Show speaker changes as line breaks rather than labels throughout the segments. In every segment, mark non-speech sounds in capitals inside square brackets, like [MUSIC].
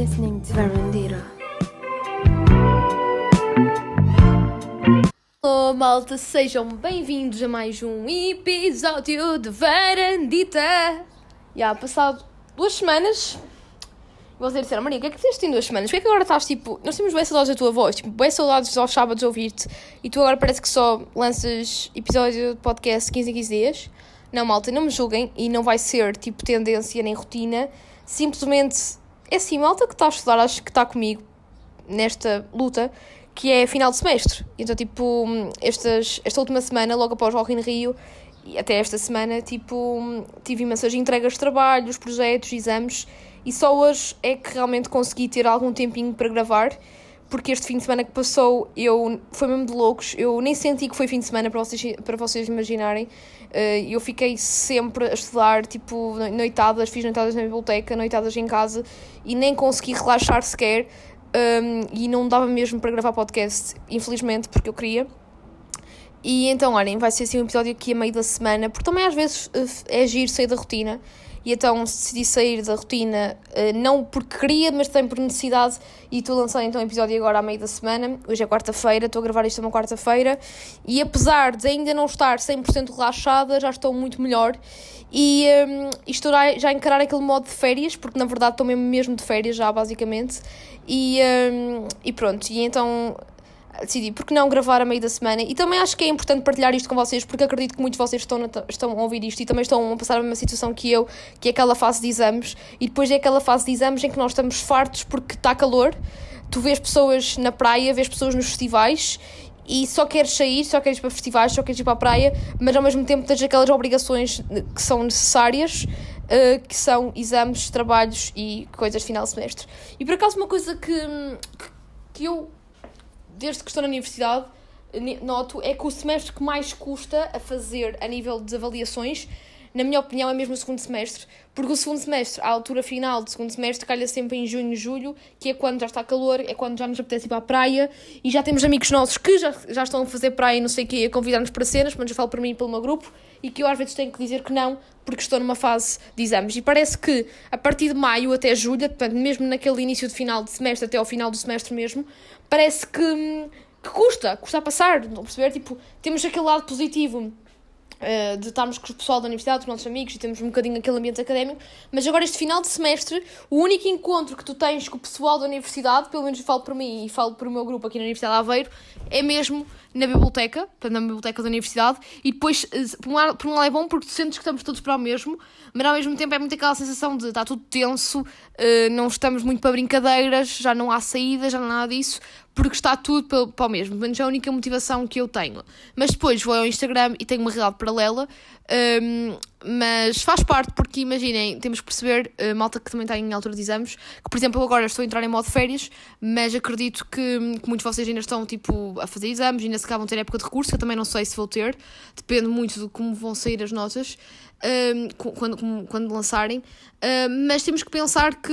listening to Verandira. Olá, malta, sejam bem-vindos a mais um episódio de Verandita. Já passado duas semanas. Vocês disseram, Maria, o que é que fizeste em duas semanas? Por que é que agora estás tipo. Nós temos bem saudades da tua voz, tipo, bem saudades aos sábados de ouvir-te e tu agora parece que só lanças episódio de podcast 15 em 15 dias? Não, malta, não me julguem e não vai ser tipo tendência nem rotina. Simplesmente é assim, malta que está a estudar, acho que está comigo nesta luta, que é final de semestre. Então, tipo, estas, esta última semana, logo após o in Rio, e até esta semana, tipo, tive imensas entregas de trabalhos, projetos, exames, e só hoje é que realmente consegui ter algum tempinho para gravar, porque este fim de semana que passou, eu foi mesmo de loucos, eu nem senti que foi fim de semana para vocês, para vocês imaginarem. Uh, eu fiquei sempre a estudar, tipo, noitadas, fiz noitadas na biblioteca, noitadas em casa e nem consegui relaxar sequer. Um, e não dava mesmo para gravar podcast, infelizmente, porque eu queria. E então, olhem, vai ser assim um episódio aqui a meio da semana, porque também às vezes uh, é giro sair da rotina e então decidi sair da rotina, eh, não porque queria, mas também por necessidade, e estou a lançar então o episódio agora à meio da semana. Hoje é quarta-feira, estou a gravar isto uma quarta-feira, e apesar de ainda não estar 100% relaxada, já estou muito melhor. E, um, estou já a encarar aquele modo de férias, porque na verdade estou mesmo, mesmo de férias já, basicamente. E, um, e pronto, e então decidi, porque não gravar a meio da semana? E também acho que é importante partilhar isto com vocês, porque acredito que muitos de vocês estão, estão a ouvir isto e também estão a passar a mesma situação que eu, que é aquela fase de exames, e depois é aquela fase de exames em que nós estamos fartos porque está calor, tu vês pessoas na praia, vês pessoas nos festivais e só queres sair, só queres ir para festivais, só queres ir para a praia, mas ao mesmo tempo tens aquelas obrigações que são necessárias, uh, que são exames, trabalhos e coisas de final de semestre. E por acaso uma coisa que, que eu desde que estou na universidade, noto é que o semestre que mais custa a fazer a nível de avaliações, na minha opinião, é mesmo o segundo semestre. Porque o segundo semestre, a altura final do segundo semestre, calha sempre em junho, julho, que é quando já está calor, é quando já nos apetece ir para a praia e já temos amigos nossos que já, já estão a fazer praia e não sei o quê, a convidar-nos para cenas, mas eu falo para mim e pelo meu grupo, e que eu às vezes tenho que dizer que não, porque estou numa fase de exames. E parece que a partir de maio até julho, portanto, mesmo naquele início de final de semestre até ao final do semestre mesmo, parece que, que custa, custa a passar, não perceber? Tipo, temos aquele lado positivo Uh, de estarmos com o pessoal da universidade, com os nossos amigos e temos um bocadinho aquele ambiente académico, mas agora este final de semestre, o único encontro que tu tens com o pessoal da universidade, pelo menos falo por mim e falo para o meu grupo aqui na Universidade de Aveiro, é mesmo na biblioteca, portanto, na biblioteca da universidade, e depois, eh, por um, lado, é bom porque tu sentes que estamos todos para o mesmo, mas ao mesmo tempo é muito aquela sensação de está tudo tenso, uh, não estamos muito para brincadeiras, já não há saída, já não há nada disso, porque está tudo para, o mesmo. Menos é a única motivação que eu tenho. Mas depois vou ao Instagram e tenho uma realidade paralela, um, mas faz parte, porque imaginem, temos que perceber, uh, malta que também está em altura de exames, que por exemplo eu agora estou a entrar em modo férias, mas acredito que, que muitos de vocês ainda estão tipo, a fazer exames, ainda se acabam ter época de recurso, que eu também não sei se vou ter, depende muito de como vão sair as notas. Um, quando, quando lançarem, uh, mas temos que pensar que,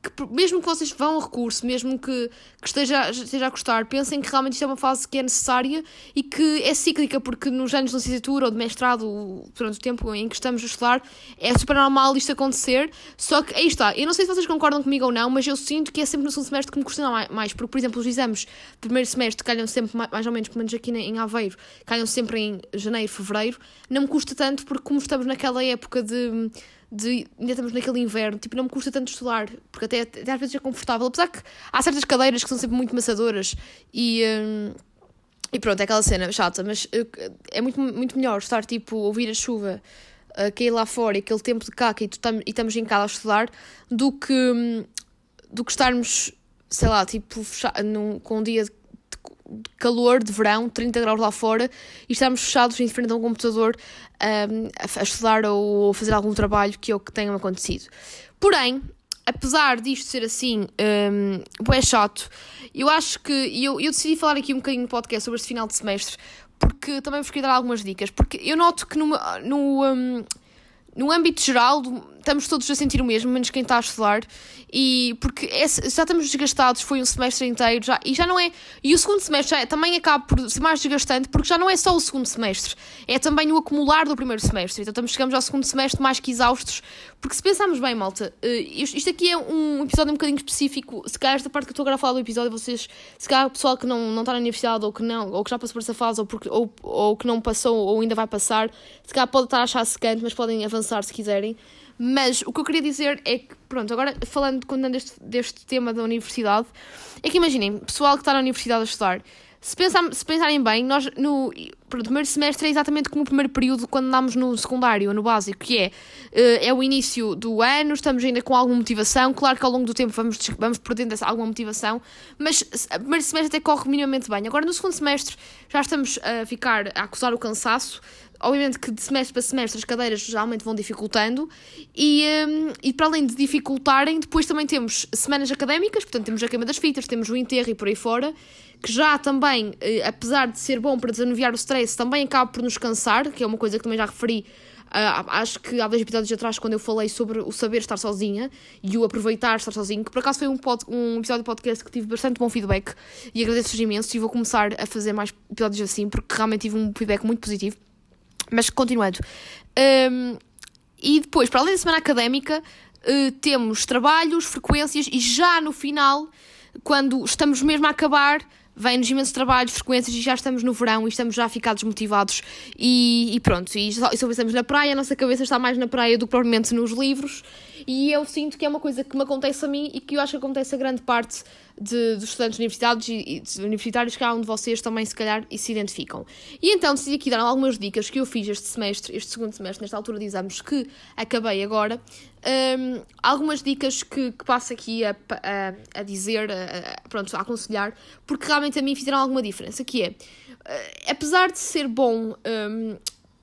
que mesmo que vocês vão a recurso, mesmo que, que esteja, esteja a custar, pensem que realmente isto é uma fase que é necessária e que é cíclica, porque nos anos de licenciatura ou de mestrado, durante o tempo em que estamos a estudar, é super normal isto acontecer. Só que aí está, eu não sei se vocês concordam comigo ou não, mas eu sinto que é sempre no segundo semestre que me custa mais, porque, por exemplo, os exames do primeiro semestre calham sempre mais ou menos, pelo menos aqui em Aveiro, calham sempre em janeiro, fevereiro, não me custa tanto, porque como estamos naquela época de de ainda estamos naquele inverno, tipo, não me custa tanto estudar, porque até, até às vezes é confortável, apesar que há certas cadeiras que são sempre muito maçadoras e, um, e pronto, é aquela cena chata, mas uh, é muito, muito melhor estar tipo, ouvir a chuva uh, cair lá fora e aquele tempo de caca e, tam, e estamos em casa a estudar do que, um, do que estarmos, sei lá, tipo, num, com um dia de calor de verão, 30 graus lá fora, e estamos fechados em frente a um computador um, a, estudar ou a fazer algum trabalho que é o que tenha acontecido. Porém, apesar disto ser assim, um, é chato, eu acho que. Eu, eu decidi falar aqui um bocadinho no podcast sobre este final de semestre, porque também vos queria dar algumas dicas, porque eu noto que no. no um, no âmbito geral, estamos todos a sentir o mesmo, menos quem está a estudar, e porque é, já estamos desgastados, foi um semestre inteiro, já, e já não é. E o segundo semestre já, é, também acaba por ser mais desgastante, porque já não é só o segundo semestre, é também o acumular do primeiro semestre. Então estamos, chegamos ao segundo semestre mais que exaustos, Porque se pensarmos bem, malta, isto, isto aqui é um episódio um bocadinho específico. Se calhar esta parte que eu estou agora a falar do episódio, vocês, se calhar o pessoal que não, não está na universidade ou que não, ou que já passou por essa fase ou, porque, ou, ou que não passou ou ainda vai passar, se calhar pode estar a achar secante, mas podem avançar se quiserem. Mas o que eu queria dizer é que, pronto, agora falando continuando deste, deste tema da universidade, é que imaginem, pessoal que está na universidade a estudar, se, pensar, se pensarem bem, nós no pronto, primeiro semestre é exatamente como o primeiro período quando andamos no secundário, no básico, que é, eh, é o início do ano, estamos ainda com alguma motivação. Claro que ao longo do tempo vamos, vamos perdendo alguma motivação, mas o primeiro semestre até corre minimamente bem. Agora no segundo semestre já estamos a ficar a acusar o cansaço. Obviamente que de semestre para semestre as cadeiras geralmente vão dificultando e, um, e para além de dificultarem, depois também temos semanas académicas, portanto temos a queima das fitas, temos o enterro e por aí fora, que já também, eh, apesar de ser bom para desanuviar o stress, também acaba por nos cansar, que é uma coisa que também já referi Uh, acho que há dois episódios atrás, quando eu falei sobre o saber estar sozinha e o aproveitar estar sozinho, que por acaso foi um, pod, um episódio de podcast que tive bastante bom feedback e agradeço-vos imenso e vou começar a fazer mais episódios assim, porque realmente tive um feedback muito positivo. Mas continuando. Um, e depois, para além da semana académica, uh, temos trabalhos, frequências e já no final, quando estamos mesmo a acabar, vem-nos imensos trabalhos, frequências e já estamos no verão e estamos já a ficar desmotivados e, e pronto. E só, e só pensamos na praia, a nossa cabeça está mais na praia do que propriamente nos livros e eu sinto que é uma coisa que me acontece a mim e que eu acho que acontece a grande parte de, dos estudantes universitários e, e universitários que há de vocês também se calhar e se identificam. E então decidi aqui dar algumas dicas que eu fiz este semestre, este segundo semestre, nesta altura de exames que acabei agora. Um, algumas dicas que, que passo aqui a, a, a dizer, a, a, pronto, a aconselhar, porque realmente a mim fizeram alguma diferença, que é, uh, apesar de ser bom... Um,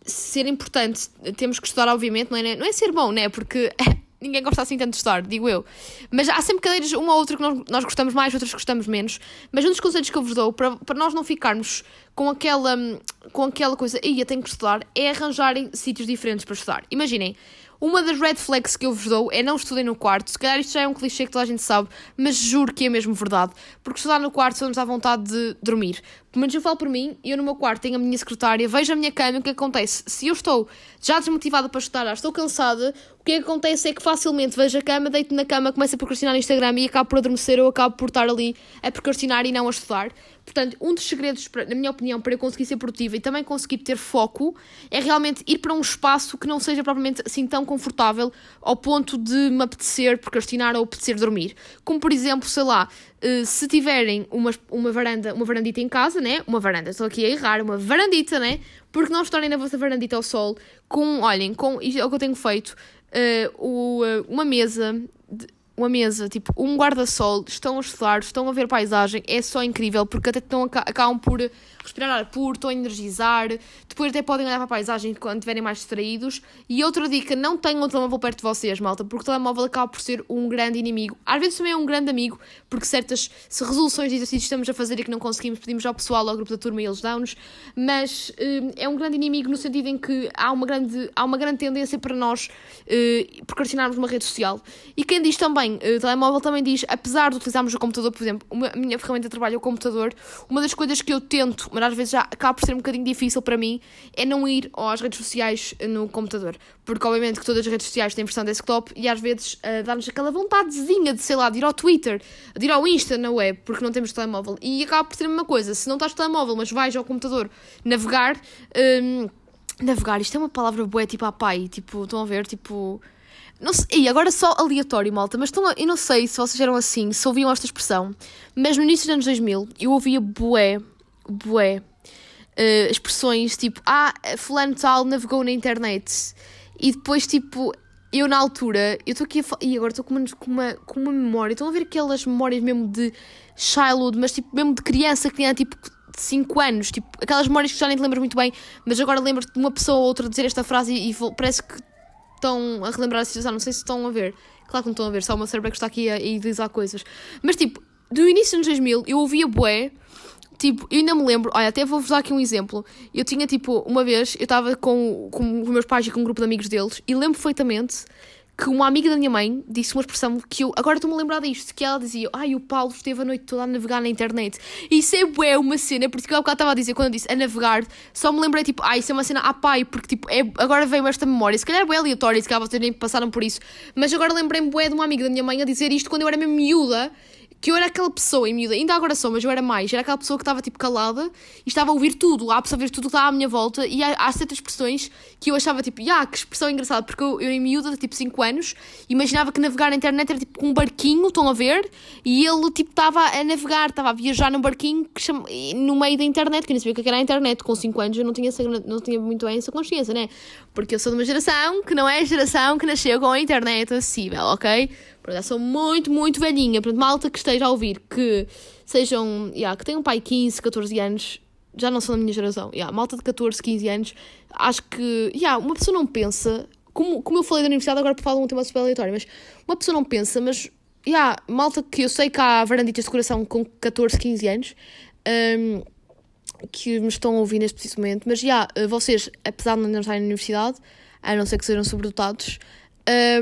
ser importante, temos que estudar, obviamente, não é, não é ser bom, né? Porque [LAUGHS] ninguém gosta assim tanto de estudar, digo eu. Mas há sempre cadeiras, uma ou outra que nós, nós gostamos mais, outras que gostamos menos. Mas um dos conselhos que eu vos dou para, para nós não ficarmos com aquela, com aquela coisa, ia tenho que estudar, é arranjarem sítios diferentes para estudar. Imaginem, uma das red flags que eu vos dou é não estudem no quarto. Se calhar isto já é um clichê que toda a gente sabe, mas juro que é mesmo verdade. Porque estudar no quarto nos dá vontade de dormir. Pelo menos eu falo por mim, eu no meu quarto tenho a minha secretária, vejo a minha cama, o que acontece? Se eu estou já desmotivada para estudar, já estou cansada, que acontece é que facilmente vejo a cama, deito na cama, começo a procrastinar no Instagram e acabo por adormecer ou acabo por estar ali a procrastinar e não a estudar. Portanto, um dos segredos, na minha opinião, para eu conseguir ser produtiva e também conseguir ter foco é realmente ir para um espaço que não seja propriamente assim tão confortável ao ponto de me apetecer procrastinar ou apetecer dormir. Como, por exemplo, sei lá, eh, se tiverem uma, uma varanda, uma varandita em casa, né? Uma varanda, estou aqui a errar, uma varandita, né? Porque não estarem na vossa varandita ao sol com, olhem, com, é o que eu tenho feito, o, uh, uma mesa uma mesa, tipo, um guarda-sol, estão a estudar, estão a ver paisagem, é só incrível, porque até estão, acabam por respirar ar puro, estão a energizar, depois até podem olhar para a paisagem quando estiverem mais distraídos. E outra dica, não tenham o telemóvel perto de vocês, malta, porque o telemóvel acaba por ser um grande inimigo. Às vezes também é um grande amigo, porque certas resoluções de exercícios estamos a fazer e que não conseguimos, pedimos ao pessoal, ao grupo da turma e eles dão-nos, mas uh, é um grande inimigo no sentido em que há uma grande, há uma grande tendência para nós uh, procrastinarmos uma rede social. E quem diz também, uh, o telemóvel também diz, apesar de utilizarmos o computador, por exemplo, uma, a minha ferramenta de trabalho é o computador, uma das coisas que eu tento mas às vezes já acaba por ser um bocadinho difícil para mim, é não ir às redes sociais no computador. Porque, obviamente, que todas as redes sociais têm versão desktop e às vezes uh, dá-nos aquela vontadezinha de, sei lá, de ir ao Twitter, de ir ao Insta na web, porque não temos telemóvel. E acaba por ser a mesma coisa. Se não estás telemóvel, mas vais ao computador navegar. Um, navegar, isto é uma palavra boa, tipo a pai, tipo, estão a ver, tipo. Não sei, e agora só aleatório, malta, mas estão eu não sei se vocês eram assim, se ouviam esta expressão, mas no início dos anos 2000 eu ouvia bué bué, uh, expressões tipo, ah, fulano tal navegou na internet. E depois, tipo, eu na altura, eu estou aqui a e agora estou com uma, com, uma, com uma memória, estão a ver aquelas memórias mesmo de childhood, mas tipo, mesmo de criança que tinha tipo 5 anos, tipo, aquelas memórias que já nem te lembras muito bem, mas agora lembro-te de uma pessoa ou outra dizer esta frase e, e parece que estão a relembrar a situação, não sei se estão a ver. Claro que não estão a ver, só uma cérebro que está aqui a, a utilizar coisas. Mas tipo, do início dos 2000 eu ouvia bué Tipo, eu ainda me lembro, olha, até vou-vos dar aqui um exemplo. Eu tinha, tipo, uma vez, eu estava com, com os meus pais e com um grupo de amigos deles, e lembro perfeitamente que uma amiga da minha mãe disse uma expressão que eu agora estou-me a lembrar disto, que ela dizia, ai, o Paulo esteve a noite toda a navegar na internet. E isso é bué uma cena, porque eu há bocado estava a dizer, quando eu disse a navegar, só me lembrei, tipo, ai, isso é uma cena a pai, porque, tipo, é, agora veio esta memória, se calhar é bué aleatório, se calhar vocês nem passaram por isso, mas agora lembrei-me bué de uma amiga da minha mãe a dizer isto quando eu era mesmo miúda, que eu era aquela pessoa, em miúda, ainda agora sou, mas eu era mais, era aquela pessoa que estava tipo calada e estava a ouvir tudo, a absorver tudo que estava à minha volta e há, há certas expressões que eu achava tipo, ah, que expressão engraçada, porque eu, eu em miúda, tipo 5 anos, imaginava que navegar na internet era tipo um barquinho, estão a ver? E ele tipo estava a navegar, estava a viajar num barquinho que chama, no meio da internet, que eu nem sabia o que era a internet, com 5 anos eu não tinha, não tinha muito bem essa consciência, né? Porque eu sou de uma geração que não é a geração que nasceu com a internet acessível, ok? Portanto, sou muito, muito velhinha. Portanto, malta que esteja a ouvir, que sejam, yeah, que tenham um pai 15, 14 anos, já não são da minha geração. Yeah, malta de 14, 15 anos, acho que, yeah, uma pessoa não pensa, como, como eu falei da universidade, agora falo um tema super aleatório, mas uma pessoa não pensa, mas, yeah, malta que eu sei que há varanditas de coração com 14, 15 anos, um, que me estão a ouvir neste preciso momento, mas, já, yeah, vocês, apesar de não estarem na universidade, a não ser que sejam sobredotados,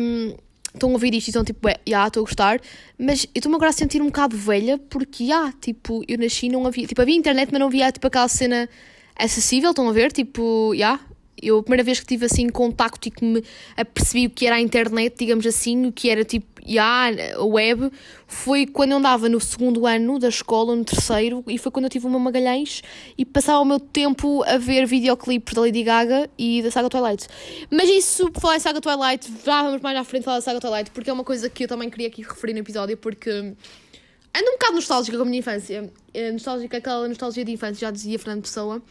um, estão a ouvir isto e estão tipo, já, yeah, estou a gostar, mas eu estou-me agora a sentir um bocado velha porque, já, yeah, tipo, eu nasci não havia, tipo, havia internet, mas não havia, tipo, aquela cena acessível, estão a ver, tipo, já, yeah, eu, a primeira vez que tive assim contacto e que me apercebi o que era a internet, digamos assim, o que era tipo, já, a web, foi quando eu andava no segundo ano da escola, no terceiro, e foi quando eu tive uma Magalhães e passava o meu tempo a ver videoclipes da Lady Gaga e da saga Twilight. Mas isso, por falar em saga Twilight, já vamos mais à frente falar da saga Twilight, porque é uma coisa que eu também queria aqui referir no episódio, porque ando um bocado nostálgica com a minha infância. É nostálgica, aquela nostalgia de infância, já dizia Fernando Pessoa.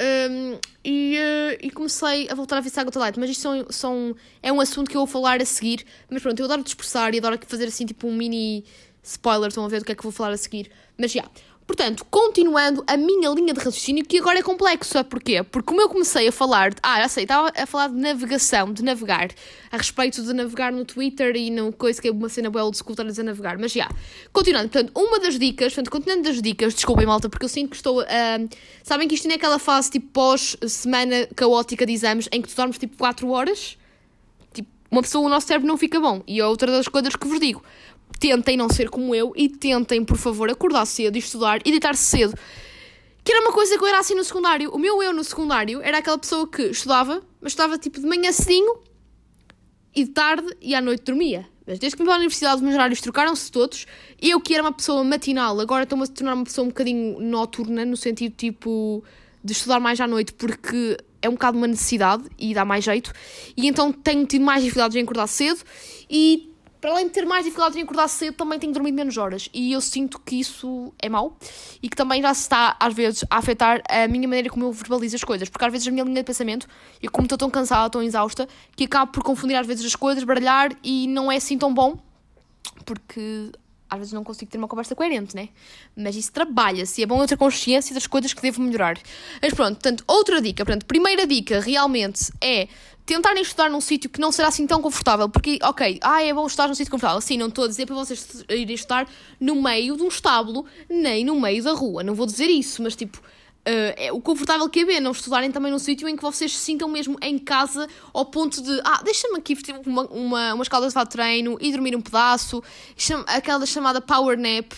Um, e, uh, e, comecei a voltar a ver Saga Twilight, mas isto são, são, é um assunto que eu vou falar a seguir. Mas pronto, eu adoro dispersar e adoro fazer assim tipo um mini spoiler, estão a ver do que é que vou falar a seguir. Mas já, Portanto, continuando a minha linha de raciocínio, que agora é complexo, sabe porquê? Porque como eu comecei a falar, de, ah, já sei, estava a falar de navegação, de navegar, a respeito de navegar no Twitter e no coisa que é uma cena boa de estar a navegar, mas já, continuando, portanto, uma das dicas, portanto, continuando das dicas, desculpem malta, porque eu sinto que estou, uh, sabem que isto não é aquela fase tipo pós-semana caótica de exames em que tu dormes tipo 4 horas? Tipo, uma pessoa, o nosso cérebro não fica bom, e é outra das coisas que vos digo tentem não ser como eu e tentem, por favor, acordar cedo e estudar e deitar-se cedo. Que era uma coisa que eu era assim no secundário. O meu eu no secundário era aquela pessoa que estudava, mas estudava tipo de manhã cedinho e de tarde e à noite dormia. Mas desde que me vim à universidade, os meus horários trocaram-se todos. Eu, que era uma pessoa matinal, agora estou-me a tornar uma pessoa um bocadinho noturna, no sentido tipo de estudar mais à noite, porque é um bocado uma necessidade e dá mais jeito. E então tenho tido mais dificuldades em acordar cedo e para além de ter mais dificuldade em acordar cedo, também tenho dormido menos horas. E eu sinto que isso é mau e que também já se está, às vezes, a afetar a minha maneira como eu verbalizo as coisas. Porque às vezes a minha linha de pensamento, eu como estou tão cansada, tão exausta, que acabo por confundir às vezes as coisas, baralhar e não é assim tão bom. Porque às vezes não consigo ter uma conversa coerente, né? Mas isso trabalha-se. É bom eu ter consciência das coisas que devo melhorar. Mas pronto, portanto, outra dica. Portanto, primeira dica realmente é tentarem estudar num sítio que não será assim tão confortável, porque, ok, ah, é bom estudar num sítio confortável. Sim, não estou a dizer para vocês irem estudar no meio de um estábulo, nem no meio da rua. Não vou dizer isso, mas tipo. Uh, é o confortável que é ver, não estudarem também num sítio em que vocês se sintam mesmo em casa ao ponto de, ah, deixa-me aqui vestir uma, uma, umas caldas de treino e dormir um pedaço, aquela chamada power nap,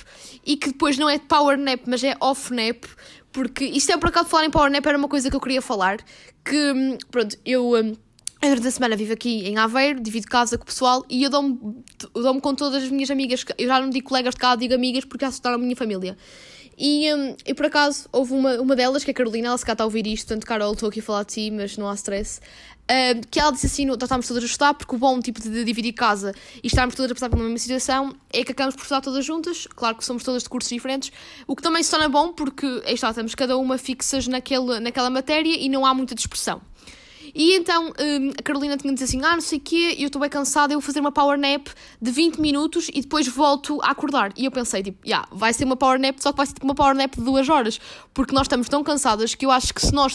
e que depois não é power nap, mas é off nap, porque isto é por acaso falar em power nap era uma coisa que eu queria falar, que, hum, pronto, eu... Um, durante a semana vivo aqui em Aveiro, divido casa com o pessoal e eu dou-me dou com todas as minhas amigas. Eu já não digo colegas de casa, digo amigas porque já se a minha família. E, um, e por acaso houve uma, uma delas, que é a Carolina, ela se cá está a ouvir isto, tanto Carol, estou aqui a falar de ti, mas não há stress. Uh, que ela disse assim: nós estávamos todas a estudar, porque o bom tipo de dividir casa e estarmos todas a passar pela mesma situação é que acabamos por estudar todas juntas. Claro que somos todas de cursos diferentes, o que também se torna bom porque aí está, estamos cada uma fixas naquele, naquela matéria e não há muita dispersão. E então um, a Carolina tinha dito assim: Ah, não sei o quê, eu estou bem cansada, eu vou fazer uma power nap de 20 minutos e depois volto a acordar. E eu pensei, tipo, yeah, vai ser uma power nap, só que vai ser tipo uma power nap de 2 horas, porque nós estamos tão cansadas que eu acho que se nós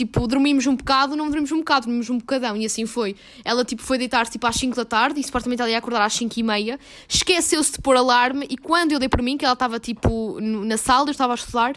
tipo, dormimos um bocado, não dormimos um bocado, dormimos um bocadão, e assim foi. Ela, tipo, foi deitar-se, tipo, às 5 da tarde, e supostamente ela ia acordar às 5 e meia, esqueceu-se de pôr alarme, e quando eu dei para mim, que ela estava, tipo, na sala, eu estava a estudar,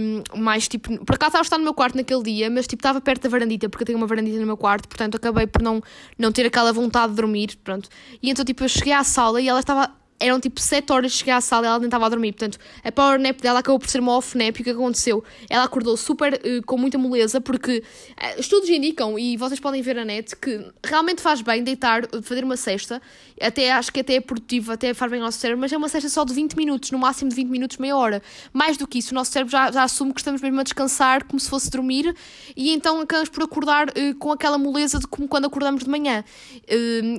um, mais, tipo, por acaso estava a estar no meu quarto naquele dia, mas, tipo, estava perto da varandita, porque eu tenho uma varandita no meu quarto, portanto, acabei por não, não ter aquela vontade de dormir, pronto. E então, tipo, eu cheguei à sala, e ela estava eram tipo 7 horas de chegar à sala e ela nem estava a dormir. Portanto, a power nap dela acabou por ser uma off nap. E o que aconteceu? Ela acordou super uh, com muita moleza, porque uh, estudos indicam, e vocês podem ver na net, que realmente faz bem deitar, fazer uma cesta. Até acho que até é produtivo, até faz bem ao nosso cérebro, mas é uma cesta só de 20 minutos, no máximo de 20 minutos, meia hora. Mais do que isso, o nosso cérebro já, já assume que estamos mesmo a descansar, como se fosse dormir, e então acabamos por acordar uh, com aquela moleza de como quando acordamos de manhã.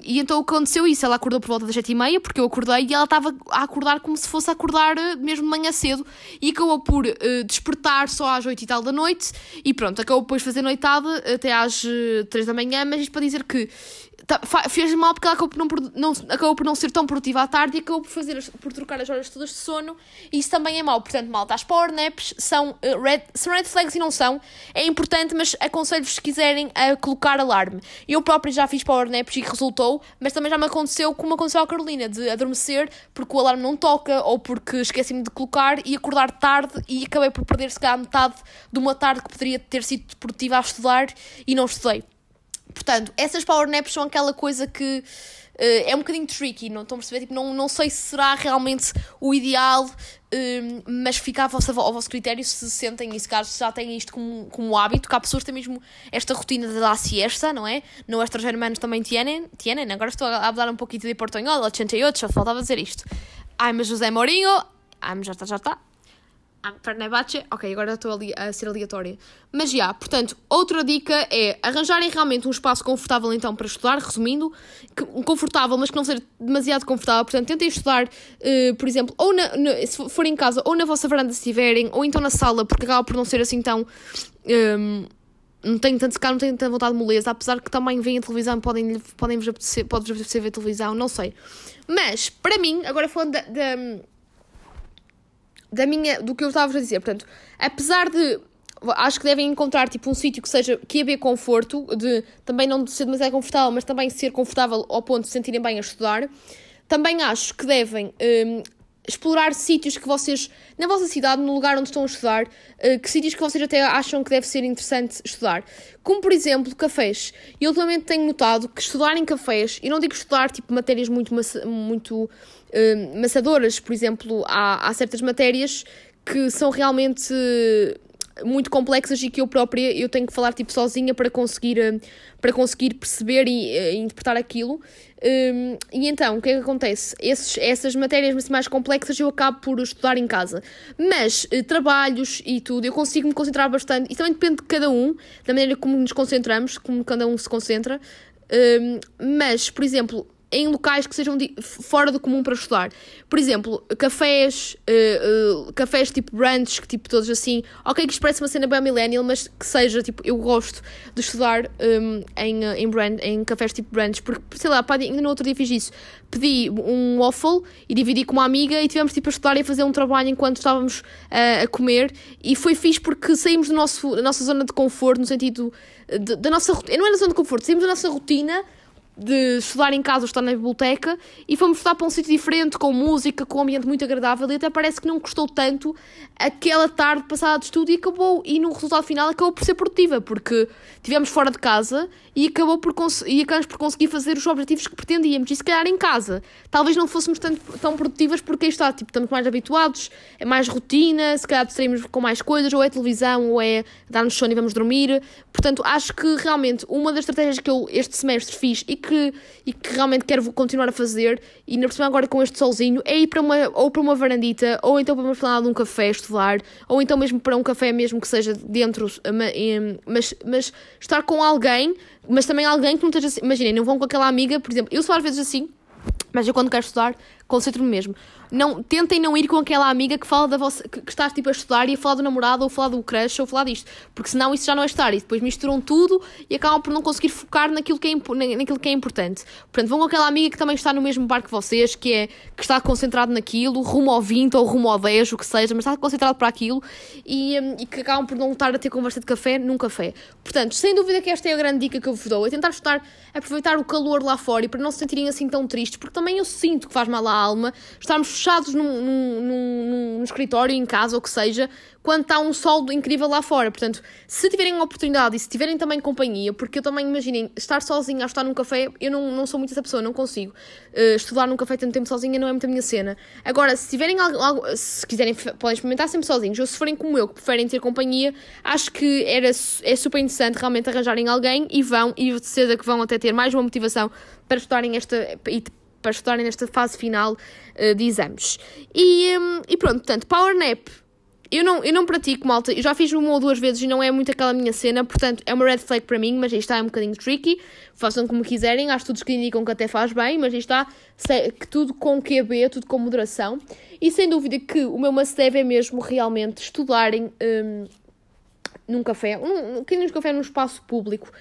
e então aconteceu isso, ela acordou por volta das 7 e meia, porque eu acordei e ela estava a acordar como se fosse acordar eh, mesmo manhã cedo. E acabou por uh, despertar só às 8 e tal da noite. E pronto, acabou depois de fazer noitada até às uh, eh, 3 da manhã, mas isto para dizer que fez mal porque ela acabou por não, não, acabou por não ser tão produtiva à tarde e acabou por, fazer, por trocar as horas todas de sono e isso também é mau. Portanto, malta, as power naps são, uh, red, são red flags e não são. É importante, mas aconselho-vos se quiserem a colocar alarme. Eu próprio já fiz power naps e resultou, mas também já me aconteceu como aconteceu à Carolina, de adormecer porque o alarme não toca ou porque esqueci-me de colocar e acordar tarde e acabei por perder se calhar metade de uma tarde que poderia ter sido produtiva a estudar e não estudei. Portanto, essas power naps são aquela coisa que uh, é um bocadinho tricky, não estão a perceber? Tipo, não, não sei se será realmente o ideal, uh, mas fica ao vosso, ao vosso critério se sentem se caso já têm isto como, como hábito, que há pessoas que têm mesmo esta rotina de dar siesta, não é? No estrangeiro também tienen, agora estou a falar um pouquinho de portunhol, 88, só faltava dizer isto. Ai, mas José Mourinho, ai, mas já está, já está. Fernebache, ok, agora estou ali a ser aleatória. Mas já, portanto, outra dica é arranjarem realmente um espaço confortável então para estudar, resumindo, que, confortável, mas que não seja demasiado confortável. Portanto, tentem estudar, uh, por exemplo, ou na, na, se for em casa, ou na vossa varanda se tiverem, ou então na sala, porque acaba por não ser assim tão. Um, ehm, não tenho tanto, se calhar não tenho tanta vontade de moleza, apesar que também veem a televisão, podem, podem vos apetecer, pode-vos apetecer ver televisão, não sei. Mas, para mim, agora falando da, da da minha, do que eu estava a dizer. Portanto, apesar de acho que devem encontrar tipo um sítio que seja que haver conforto, de também não ser demasiado confortável, mas também ser confortável ao ponto de se sentirem bem a estudar. Também acho que devem um, explorar sítios que vocês, na vossa cidade, no lugar onde estão a estudar, uh, que sítios que vocês até acham que deve ser interessante estudar. Como, por exemplo, cafés. Eu ultimamente tenho notado que estudar em cafés, e não digo estudar tipo matérias muito, muito uh, maçadoras, por exemplo, há, há certas matérias que são realmente muito complexas e que eu própria eu tenho que falar tipo sozinha para conseguir eh, para conseguir perceber e, e interpretar aquilo. Um, e então o que é que acontece? Esses, essas matérias mais complexas eu acabo por estudar em casa. Mas uh, trabalhos e tudo eu consigo me concentrar bastante. E também depende de cada um da maneira como nos concentramos como cada um se concentra. Um, mas por exemplo em locais que sejam fora do comum para estudar. Por exemplo, cafés, uh, uh, cafés tipo brunch, que tipo todos assim, ok, que isto parece uma cena bem millennial, mas que seja, tipo, eu gosto de estudar um, em, eh, em, brand, em cafés tipo brunch, porque, sei lá, pá, ainda no outro dia fiz isso. Pedi um waffle e dividi com uma amiga e tivemos tipo a estudar e a fazer um trabalho enquanto estávamos uh, a comer e foi fixe porque saímos do nosso, da nossa zona de conforto, no sentido da nossa não é na zona de conforto, saímos da nossa rotina de estudar em casa ou estar na biblioteca e fomos estudar para um sítio diferente, com música, com um ambiente muito agradável e até parece que não custou tanto aquela tarde passada de estudo e acabou, e no resultado final acabou por ser produtiva, porque tivemos fora de casa e, acabou por e acabamos por conseguir fazer os objetivos que pretendíamos. E se calhar em casa, talvez não fôssemos tanto, tão produtivas porque aí está, tipo, estamos mais habituados, é mais rotina, se calhar distraímos com mais coisas, ou é televisão, ou é dar-nos sono e vamos dormir. Portanto, acho que realmente uma das estratégias que eu este semestre fiz e que que, e que realmente quero continuar a fazer, e na próxima agora com este solzinho, é ir para uma, ou para uma varandita, ou então para uma esplanada de um café estudar, ou então mesmo para um café mesmo que seja dentro, mas, mas estar com alguém, mas também alguém que não esteja assim, imaginem, não vão com aquela amiga, por exemplo, eu sou às vezes assim, Mas eu quando quero estudar, concentro-me mesmo. Não, tentem não ir com aquela amiga que fala da vossa, que, que estás tipo a estudar e a falar do namorado, ou falar do crush, ou falar disto. Porque senão isso já não é estar. E depois misturam tudo e acabam por não conseguir focar naquilo que é, naquilo que é importante. Portanto, vão com aquela amiga que também está no mesmo barco que vocês, que é que está concentrado naquilo, rumo ao 20 ou rumo ao 10, o que seja, mas está concentrado para aquilo e, hum, e que acabam por não estar a ter conversa de café num café. Portanto, sem dúvida que esta é a grande dica que eu vos dou, é tentar estudar, aproveitar o calor lá fora e para não se sentirem assim tão tristes, porque também eu sinto que faz mal à alma estarmos fechados num, num, num, num escritório, em casa, ou que seja, quando está um sol incrível lá fora. Portanto, se tiverem oportunidade e se tiverem também companhia, porque eu também, imaginem, estar sozinha a estar num café, eu não, não sou muito essa pessoa, não consigo. Uh, estudar num café tanto tempo sozinha não é muito a minha cena. Agora, se tiverem algo, algo, se quiserem, podem experimentar sempre sozinhos, ou se forem como eu, que preferem ter companhia, acho que era, é super interessante realmente arranjarem alguém e vão, e de certeza que vão até ter mais uma motivação para estudarem esta. E, para estudarem nesta fase final uh, de exames. E, um, e pronto, portanto, Power Nap eu não, eu não pratico, malta. Eu já fiz uma ou duas vezes e não é muito aquela minha cena, portanto é uma red flag para mim, mas aí está, é um bocadinho tricky. Façam como quiserem, há estudos que indicam que até faz bem, mas aí está, que tudo com QB, tudo com moderação. E sem dúvida que o meu must é mesmo realmente estudarem um, num café, um, um de café num espaço público,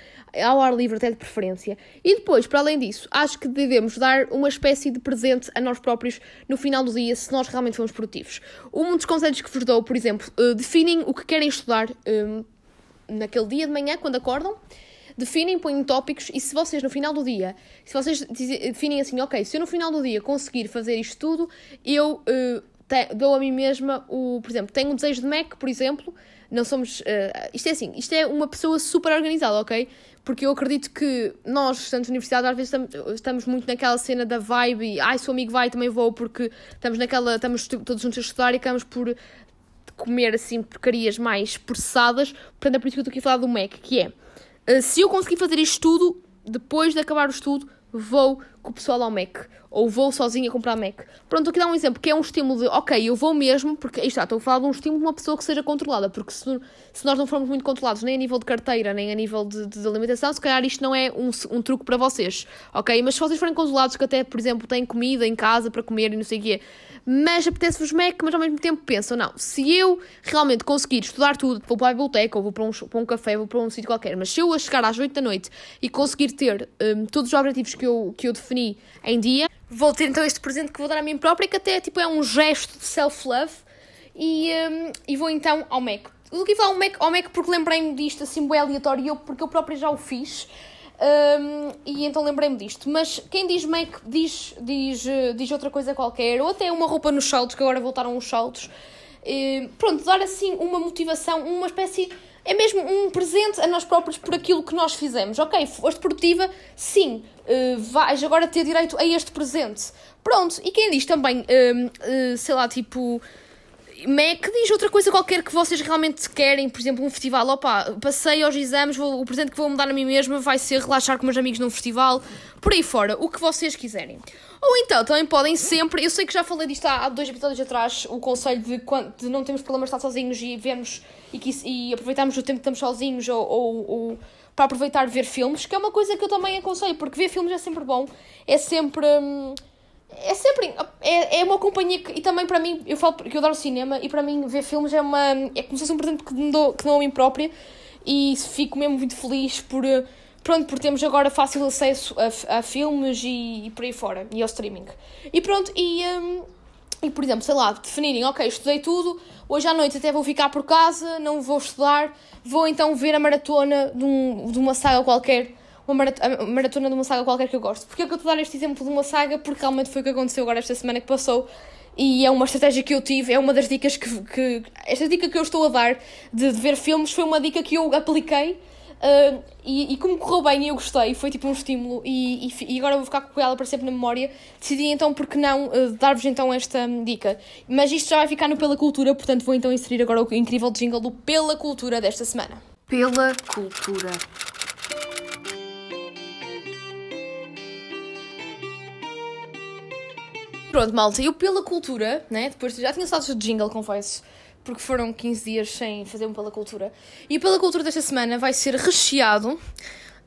ao ar livre até de preferência. E depois, para além disso, acho que devemos dar uma espécie de presente a nós próprios no final do dia, se nós realmente formos produtivos. Um dos conselhos que vos dou, por exemplo, uh, definem o que querem estudar um, naquele dia de manhã, quando acordam. Definem, põem tópicos e se vocês no final do dia, se vocês definem assim, ok, se eu no final do dia conseguir fazer isto tudo, eu uh, te, dou a mim mesma o, por exemplo, tenho um desejo de Mac, por exemplo, não somos. Uh, isto é assim, isto é uma pessoa super organizada, ok? Porque eu acredito que nós, estudantes de universidade, às vezes estamos, muito naquela cena da vibe e ai, se o amigo vai, também vou, porque estamos naquela. estamos todos juntos a estudar e acabamos por comer assim porcarias mais processadas. Portanto, é por isso que eu estou aqui a falar do Mac, que é uh, se eu conseguir fazer isto tudo, depois de acabar o estudo, vou com o pessoal ao Mac. Ou vou sozinha comprar Mac. Pronto, aqui dá um exemplo, que é um estímulo de, ok, eu vou mesmo, porque, está, estou a falar de um estímulo de uma pessoa que seja controlada, porque se, se nós não formos muito controlados, nem a nível de carteira, nem a nível de, de, de alimentação, se calhar isto não é um, um truque para vocês, ok? Mas se vocês forem controlados, que até, por exemplo, têm comida em casa para comer e não sei o quê, mas apetece-vos Mac, mas ao mesmo tempo pensam, não, se eu realmente conseguir estudar tudo, vou para a biblioteca, ou vou para um, para um café, vou para um sítio qualquer, mas se eu a chegar às 8 da noite e conseguir ter um, todos os objetivos que eu, que eu defini em dia, vou ter então este presente que vou dar a mim própria, que até tipo, é um gesto de self-love, e, um, e vou então ao Mac. Eu quis falar ao Mac, ao Mac porque lembrei-me disto assim, bem aleatório, porque eu própria já o fiz. Um, e então lembrei-me disto. Mas quem diz make diz, diz, diz outra coisa qualquer, ou até uma roupa nos saltos, que agora voltaram os saltos. Pronto, dar assim uma motivação, uma espécie. É mesmo um presente a nós próprios por aquilo que nós fizemos. Ok, foste produtiva, sim, uh, vais agora ter direito a este presente. Pronto, e quem diz também, uh, sei lá, tipo Mac diz outra coisa qualquer que vocês realmente querem, por exemplo, um festival. Opa, passei aos exames, vou, o presente que vou me dar a mim mesma vai ser relaxar com meus amigos num festival, por aí fora, o que vocês quiserem. Ou então, também podem sempre, eu sei que já falei disto há, há dois episódios atrás, o conselho de, de não termos problemas de estar sozinhos e vermos e, que, e aproveitarmos o tempo que estamos sozinhos ou, ou, ou para aproveitar ver filmes, que é uma coisa que eu também aconselho, porque ver filmes é sempre bom, é sempre. Hum, é sempre. É, é uma companhia que. E também para mim, eu falo que eu adoro cinema e para mim ver filmes é uma. É como se fosse um presente que me dou, que dou a mim própria e fico mesmo muito feliz por. Pronto, por termos agora fácil acesso a, a filmes e, e por aí fora e ao streaming. E pronto, e. Um, e por exemplo, sei lá, definirem, ok, estudei tudo, hoje à noite até vou ficar por casa, não vou estudar, vou então ver a maratona de, um, de uma saga qualquer uma maratona de uma saga qualquer que eu gosto. Porquê é que eu estou a dar este exemplo de uma saga? Porque realmente foi o que aconteceu agora esta semana que passou e é uma estratégia que eu tive, é uma das dicas que. que esta dica que eu estou a dar de, de ver filmes foi uma dica que eu apliquei uh, e, e, como correu bem e eu gostei, foi tipo um estímulo e, e, e, agora vou ficar com ela para sempre na memória. Decidi então, por que não, uh, dar-vos então esta dica. Mas isto já vai ficar no Pela Cultura, portanto vou então inserir agora o incrível jingle do Pela Cultura desta semana.
Pela Cultura.
Pronto, malta, eu pela cultura, né? Depois já tinha saudades de jingle, confesso, porque foram 15 dias sem fazer um pela cultura. E pela cultura desta semana vai ser recheado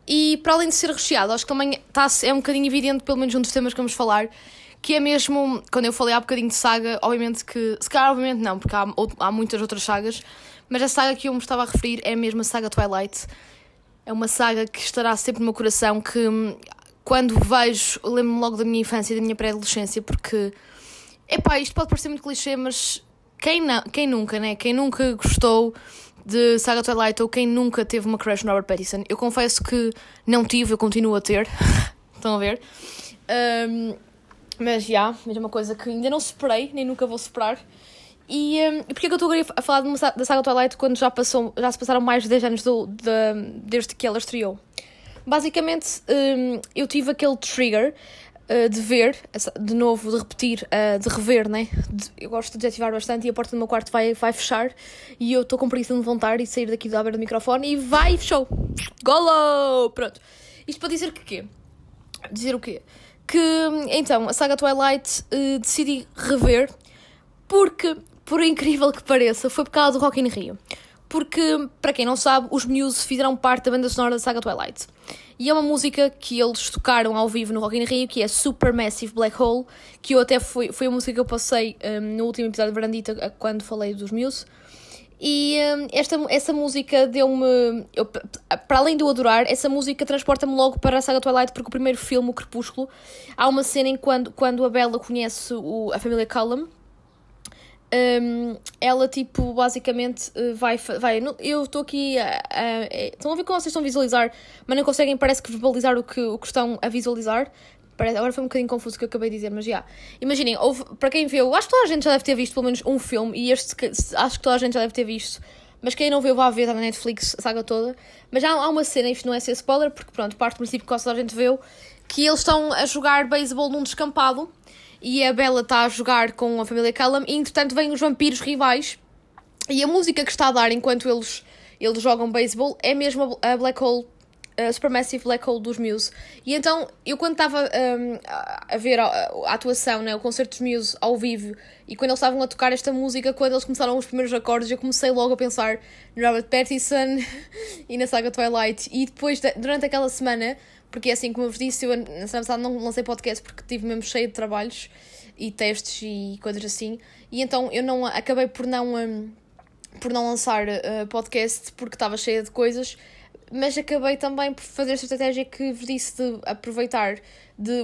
e para além de ser recheado, acho que também tá, é um bocadinho evidente, pelo menos um dos temas que vamos falar, que é mesmo, quando eu falei há bocadinho de saga, obviamente que, se calhar obviamente não, porque há, há muitas outras sagas, mas a saga que eu me estava a referir é mesmo a saga Twilight. É uma saga que estará sempre no meu coração, que quando vejo, lembro-me logo da minha infância e da minha pré-adolescência, porque, epá, isto pode parecer muito clichê, mas quem, não, quem nunca, né? Quem nunca gostou de Saga Twilight ou quem nunca teve uma crush no Robert Pattinson? Eu confesso que não tive, eu continuo a ter. [LAUGHS] Estão a ver? Um, mas já, yeah, é uma coisa que ainda não superei, nem nunca vou superar. E um, porquê que eu estou a falar de uma, da saga Twilight quando já, passou, já se passaram mais de 10 anos do, de, desde que ela estreou? Basicamente, um, eu tive aquele trigger uh, de ver, de novo, de repetir, uh, de rever, né? Eu gosto de adjetivar bastante e a porta do meu quarto vai, vai fechar e eu estou com preguiça de levantar e sair daqui da beira do microfone e vai, fechou! Golo! Pronto. Isto para dizer que quê? Dizer o quê? que então a saga Twilight uh, decidi rever porque, por incrível que pareça, foi por causa do Rock in Rio. Porque, para quem não sabe, os Muse fizeram parte da banda sonora da saga Twilight. E é uma música que eles tocaram ao vivo no Rock in Rio, que é Supermassive Black Hole, que eu até foi, foi a música que eu passei um, no último episódio de Brandita, quando falei dos Muse. E hum, esta, essa música deu-me. Para além de eu adorar, essa música transporta-me logo para a saga Twilight, porque o primeiro filme, o Crepúsculo, há uma cena em quando, quando a Bella conhece o, a família Cullum. Um, ela, tipo, basicamente uh, vai. vai eu estou aqui. estão a ver como vocês estão a visualizar, mas não conseguem, parece que, verbalizar o que, o que estão a visualizar. Agora foi um bocadinho confuso o que eu acabei de dizer, mas já. Imaginem, houve, para quem viu, acho que toda a gente já deve ter visto pelo menos um filme, e este acho que toda a gente já deve ter visto. Mas quem não viu, vá ver, está na Netflix, a saga toda. Mas há, há uma cena, isto não é ser spoiler, porque pronto, parte do princípio que toda a gente viu, que eles estão a jogar beisebol num descampado, e a Bella está a jogar com a família Callum, e entretanto vêm os vampiros rivais, e a música que está a dar enquanto eles, eles jogam beisebol é mesmo a Black Hole uh, Supermassive Black Hole dos Muse. E então, eu quando estava um, a ver a, a, atuação, né, o concerto dos Muse ao vivo, e quando eles estavam a tocar esta música, quando eles começaram os primeiros acordes, eu comecei logo a pensar no Robert Pattinson [LAUGHS] e na saga Twilight. E depois, durante aquela semana, porque é assim como eu vos disse, eu na semana passada não lancei podcast porque estive mesmo cheio de trabalhos e testes e coisas assim, e então eu não acabei por não. Um, por não lançar uh, podcast porque estava cheia de coisas mas acabei também por fazer esta estratégia que vos disse de aproveitar de,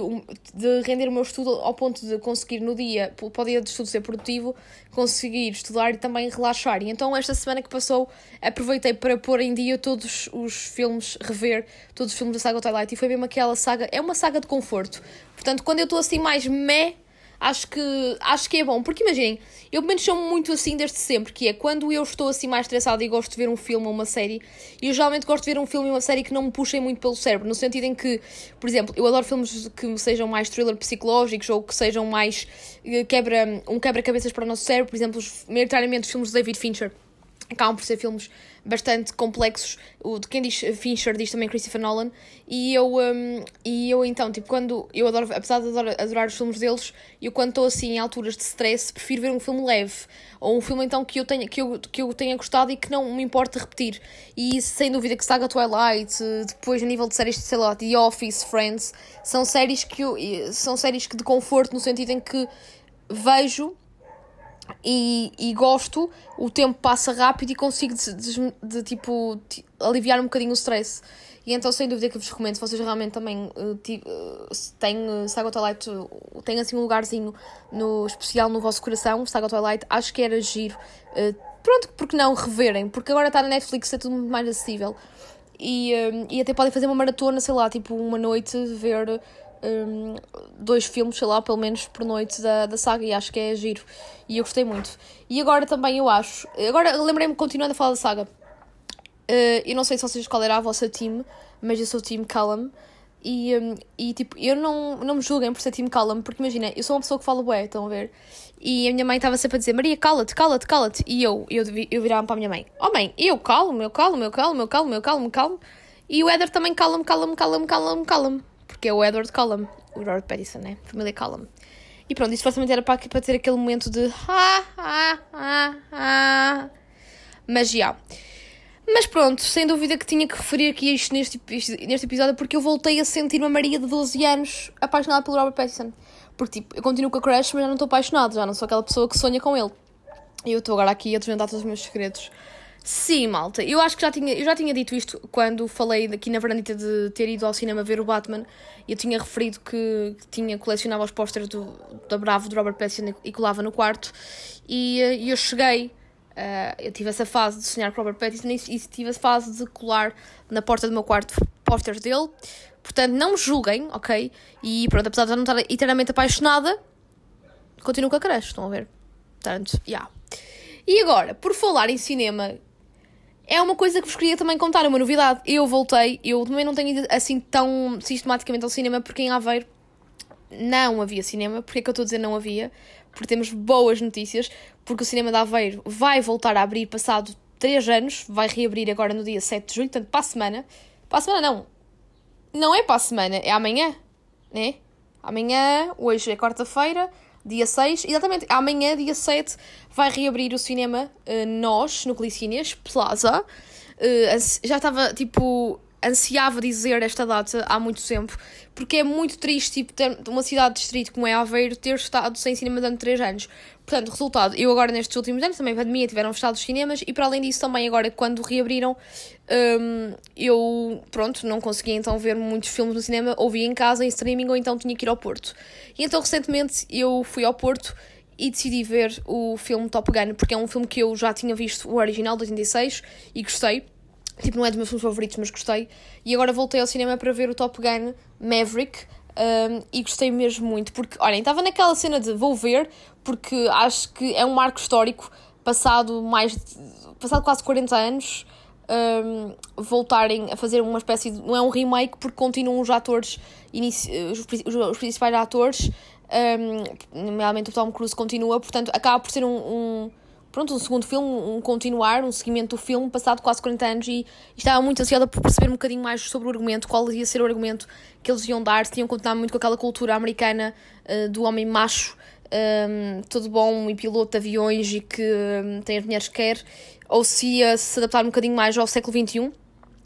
de render o meu estudo ao ponto de conseguir no dia, para o dia de estudo ser produtivo, conseguir estudar e também relaxar. E então esta semana que passou aproveitei para pôr em dia todos os filmes, rever todos os filmes da saga Twilight e foi mesmo aquela saga, é uma saga de conforto. Portanto, quando eu estou assim mais meh acho que, acho que é bom. Porque imaginem, eu pelo menos sou muito assim desde sempre, que é quando eu estou assim mais estressada e gosto de ver um filme ou uma série, eu geralmente gosto de ver um filme e uma série que não me puxem muito pelo cérebro, no sentido em que, por exemplo, eu adoro filmes que sejam mais thriller psicológicos ou que sejam mais eh, quebra, um quebra-cabeças para o nosso cérebro, por exemplo, maioritariamente os filmes de David Fincher acabam por ser filmes bastante complexos. O de quem diz Fincher diz também Christopher Nolan. E eu, um, e eu então, tipo, quando eu adoro, apesar de adorar, adorar os filmes deles, eu quando estou assim em alturas de stress, prefiro ver um filme leve. Ou um filme então que eu tenha, que eu, que eu tenha gostado e que não me importa repetir. E sem dúvida que Saga Twilight, depois a nível de séries, sei lá, The Office, Friends, são séries que eu, são séries que de conforto no sentido em que vejo e, e gosto, o tempo passa rápido e consigo de, de, de tipo aliviar um bocadinho o stress. E então, sem dúvida que vos recomendo, vocês realmente também uh, uh, têm uh, Saga Twilight, têm assim um lugarzinho no, especial no vosso coração, Saga Twilight, acho que era giro. Pronto, porque não reverem? Porque agora está na Netflix, é tudo muito mais acessível. E, e até podem fazer uma maratona, sei lá, tipo uma noite, ver um, dois filmes, sei lá, pelo menos por noite da, da saga e acho que é giro. E eu gostei muito. E agora também eu acho. Agora lembrei-me, continuando a falar da saga. Uh, eu não sei se vocês qual era a vossa team, mas eu sou o team Callum. E, um, e tipo, eu não, não me julguem por ser team Callum, porque imagina, eu sou uma pessoa que fala bué, estão a ver? E a minha mãe estava sempre a dizer, Maria, cala-te, cala-te, cala-te. E eu, eu, eu virava para a minha mãe, oh mãe, eu calmo, eu calmo, eu calmo, eu calmo, eu calmo, eu calmo. E o Éder também cala-me, cala-me, cala-me porque é o Edward Cullum, o Robert Pattinson, né? Família Cullum. E pronto, isto supostamente era para, para ter aquele momento de ha, ha, ha, ha. Mas já. Mas pronto, sem dúvida que tinha que referir aqui isto neste, neste episódio porque eu voltei a sentir uma Maria de 12 anos apaixonada pelo Robert Pattinson. Porque tipo, eu continuo com a crush, mas já não estou apaixonada, já não sou aquela pessoa que sonha com ele. E eu estou agora aqui a desvendar todos os meus segredos. Sim, malta, eu acho que já tinha, eu já tinha dito isto quando falei aqui na varandita de ter ido ao cinema ver o Batman. Eu tinha referido que tinha colecionado os pósteres da Bravo, do Robert Pattinson e colava no quarto. E uh, eu cheguei Uh, eu tive essa fase de sonhar com Robert Pattinson e, e tive a fase de colar na porta do meu quarto pósteres dele. Portanto, não me julguem, ok? E pronto, apesar de eu não estar eternamente apaixonada, continuo com a crush, estão a ver? Portanto, já. Yeah. E agora, por falar em cinema, é uma coisa que vos queria também contar, uma novidade. Eu voltei, eu também não tenho ido assim tão sistematicamente ao cinema, porque em Aveiro não havia cinema. Porquê que eu estou a dizer não havia? Porque temos boas notícias, porque o cinema de Aveiro vai voltar a abrir passado 3 anos, vai reabrir agora no dia 7 de julho, portanto para a semana. Para a semana não. Não é para a semana, é amanhã, né? Amanhã, hoje é quarta-feira, dia 6, exatamente, amanhã, dia 7, vai reabrir o cinema uh, Nós, no Clicíneas, Plaza. Uh, já estava, tipo, ansiava dizer esta data há muito tempo, porque é muito triste tipo, ter uma cidade de distrito como é Aveiro ter estado sem cinema durante 3 anos. Portanto, resultado, eu agora nestes últimos anos, também a pandemia, tiveram fechado os cinemas e para além disso também agora quando reabriram, um, eu, pronto, não conseguia então ver muitos filmes no cinema, ou via em casa, em streaming, ou então tinha que ir ao Porto. E então recentemente eu fui ao Porto e decidi ver o filme Top Gun, porque é um filme que eu já tinha visto, o original, de 86, e gostei Tipo, não é dos meus filmes favoritos, mas gostei. E agora voltei ao cinema para ver o Top Gun Maverick. Um, e gostei mesmo muito, porque, olhem, estava naquela cena de vou ver, porque acho que é um marco histórico, passado mais passado quase 40 anos, um, voltarem a fazer uma espécie de, não é um remake, porque continuam os atores, os, os, os principais atores, um, nomeadamente o Tom Cruise continua, portanto acaba por ser um, um pronto, um segundo filme, um continuar, um seguimento do filme, passado quase 40 anos, e, e estava muito ansiosa por perceber um bocadinho mais sobre o argumento, qual ia ser o argumento que eles iam dar, se tinham continuar muito com aquela cultura americana uh, do homem macho, um, ehm, todo bom e piloto de aviões e que um, tem as mulheres que quer, ou se ia se adaptar um bocadinho mais ao século XXI.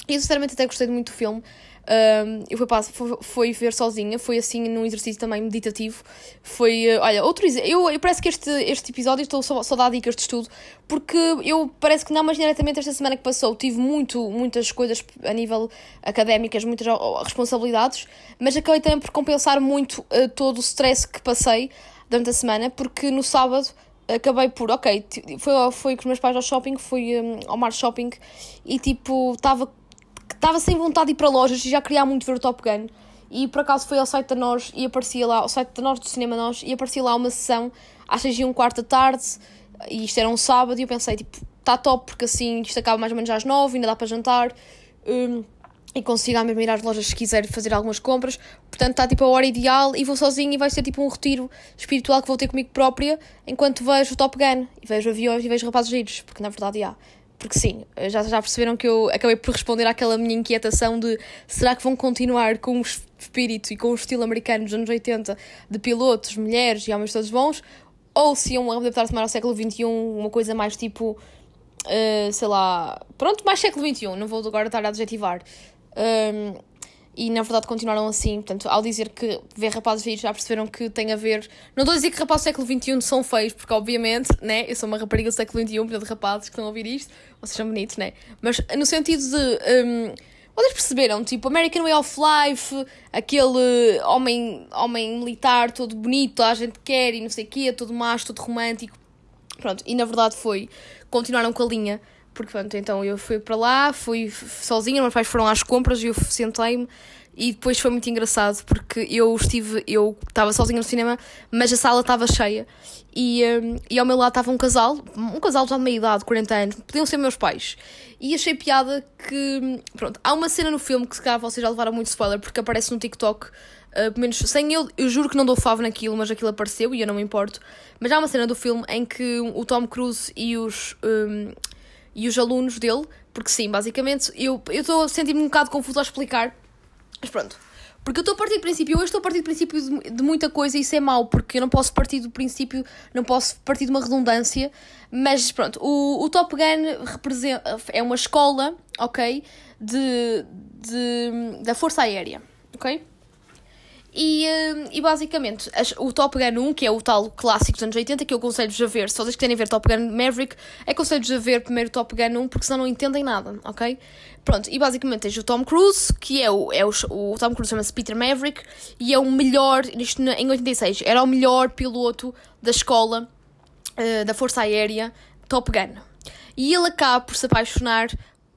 E eu sinceramente até gostei muito do filme. Um, eu fui, fui, fui ver sozinha, foi assim num exercício também meditativo. Foi, uh, olha, outro eu, eu parece que este, este episódio estou só, só a dar dicas de estudo, porque eu parece que não, mas diretamente esta semana que passou tive muito, muitas coisas a nível académicas, muitas responsabilidades, mas acabei também por compensar muito uh, todo o stress que passei durante a semana, porque no sábado acabei por, ok, foi, foi com os meus pais ao shopping, fui um, ao Mar Shopping e tipo, estava estava sem vontade de ir para lojas e já queria muito ver o Top Gun. E por acaso foi ao site da Nós e aparecia lá, ao site da Nós do Cinema Nós, e aparecia lá uma sessão às 6 e um quarto da tarde, e isto era um sábado, e eu pensei, tipo, está top, porque assim isto acaba mais ou menos às 9, ainda dá para jantar, um, e consigo à mesma ir às lojas se quiser fazer algumas compras, portanto está tipo a hora ideal, e vou sozinho e vai ser tipo um retiro espiritual que vou ter comigo própria, enquanto vejo o Top Gun, e vejo aviões e vejo rapazes giros, porque na verdade há. Porque sim, já, já perceberam que eu acabei por responder àquela minha inquietação de será que vão continuar com o espírito e com o estilo americano dos anos 80 de pilotos, mulheres e homens todos bons? Ou se iam adaptar-se mais ao século XXI, uma coisa mais tipo, uh, sei lá, pronto, mais século XXI, não vou agora estar a adjetivar. Um, e na verdade continuaram assim. Portanto, ao dizer que ver rapazes feios já perceberam que tem a ver. Não estou a dizer que rapazes do século XXI são feios, porque obviamente, né? Eu sou uma rapariga do século XXI, portanto, rapazes que estão a ouvir isto, vocês são bonitos, né? Mas no sentido de. Um, vocês perceberam? Tipo, American Way of Life, aquele homem, homem militar todo bonito, a gente quer e não sei o quê, todo macho, todo romântico. Pronto, e na verdade foi. Continuaram com a linha porque pronto, então eu fui para lá, fui sozinha, meus pais foram às compras e eu sentei-me e depois foi muito engraçado porque eu estive, eu estava sozinha no cinema, mas a sala estava cheia e, um, e ao meu lado estava um casal, um casal já de meia idade, 40 anos, podiam ser meus pais. E achei piada que, pronto, há uma cena no filme que se calhar vocês já levaram muito spoiler porque aparece no TikTok, uh, menos sem eu, eu juro que não dou favo naquilo, mas aquilo apareceu e eu não me importo. Mas há uma cena do filme em que o Tom Cruise e os. Um, e os alunos dele, porque sim, basicamente, eu estou a sentir-me um bocado confuso a explicar, mas pronto. Porque eu estou a partir do princípio, eu estou a partir do princípio de, de, muita coisa e isso é mau, porque eu não posso partir do princípio, não posso partir de uma redundância, mas pronto, o, o Top Gun representa, é uma escola, ok, de, de, da Força Aérea, ok? E, hum, e basicamente, o Top Gun 1, que é o tal clássico dos anos 80, que eu aconselho-vos a ver, se vocês querem ver Top Gun Maverick, aconselho-vos a ver primeiro Top Gun 1, porque senão não entendem nada, ok? Pronto, e basicamente tens o Tom Cruise, que é o, é o, o Tom Cruise chama-se Peter Maverick, e é o melhor, isto em 86, era o melhor piloto da escola uh, da Força Aérea Top Gun. E ele acaba por se apaixonar